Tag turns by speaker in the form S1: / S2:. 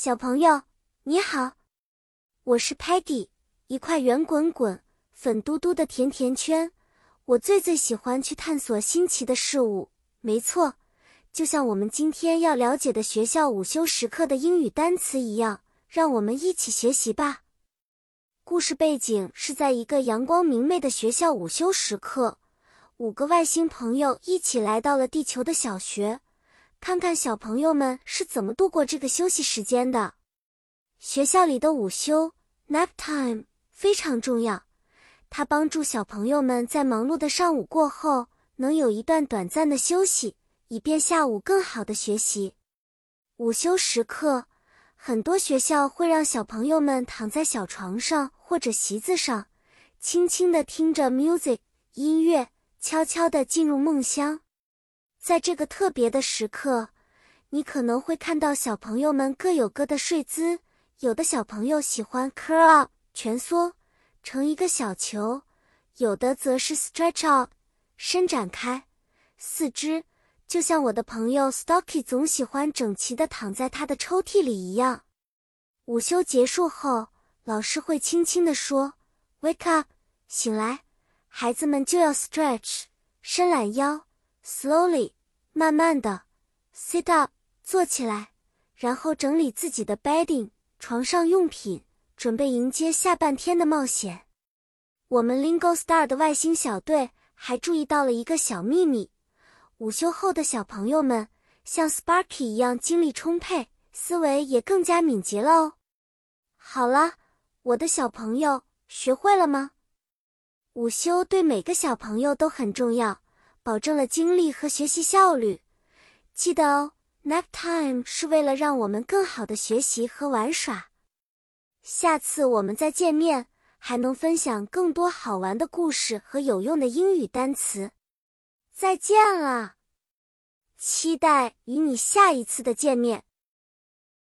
S1: 小朋友，你好，我是 Patty，一块圆滚滚、粉嘟嘟的甜甜圈。我最最喜欢去探索新奇的事物。没错，就像我们今天要了解的学校午休时刻的英语单词一样，让我们一起学习吧。故事背景是在一个阳光明媚的学校午休时刻，五个外星朋友一起来到了地球的小学。看看小朋友们是怎么度过这个休息时间的。学校里的午休 （nap time） 非常重要，它帮助小朋友们在忙碌的上午过后能有一段短暂的休息，以便下午更好的学习。午休时刻，很多学校会让小朋友们躺在小床上或者席子上，轻轻地听着 music 音乐，悄悄地进入梦乡。在这个特别的时刻，你可能会看到小朋友们各有各的睡姿。有的小朋友喜欢 curl up 蜷缩成一个小球，有的则是 stretch out 伸展开四肢，就像我的朋友 Stocky 总喜欢整齐的躺在他的抽屉里一样。午休结束后，老师会轻轻地说：“Wake up，醒来，孩子们就要 stretch 伸懒腰。” Slowly，慢慢的，sit up，坐起来，然后整理自己的 bedding，床上用品，准备迎接下半天的冒险。我们 Lingo Star 的外星小队还注意到了一个小秘密：午休后的小朋友们像 Sparky 一样精力充沛，思维也更加敏捷了哦。好了，我的小朋友，学会了吗？午休对每个小朋友都很重要。保证了精力和学习效率，记得哦，nap time 是为了让我们更好的学习和玩耍。下次我们再见面，还能分享更多好玩的故事和有用的英语单词。再见了，期待与你下一次的见面。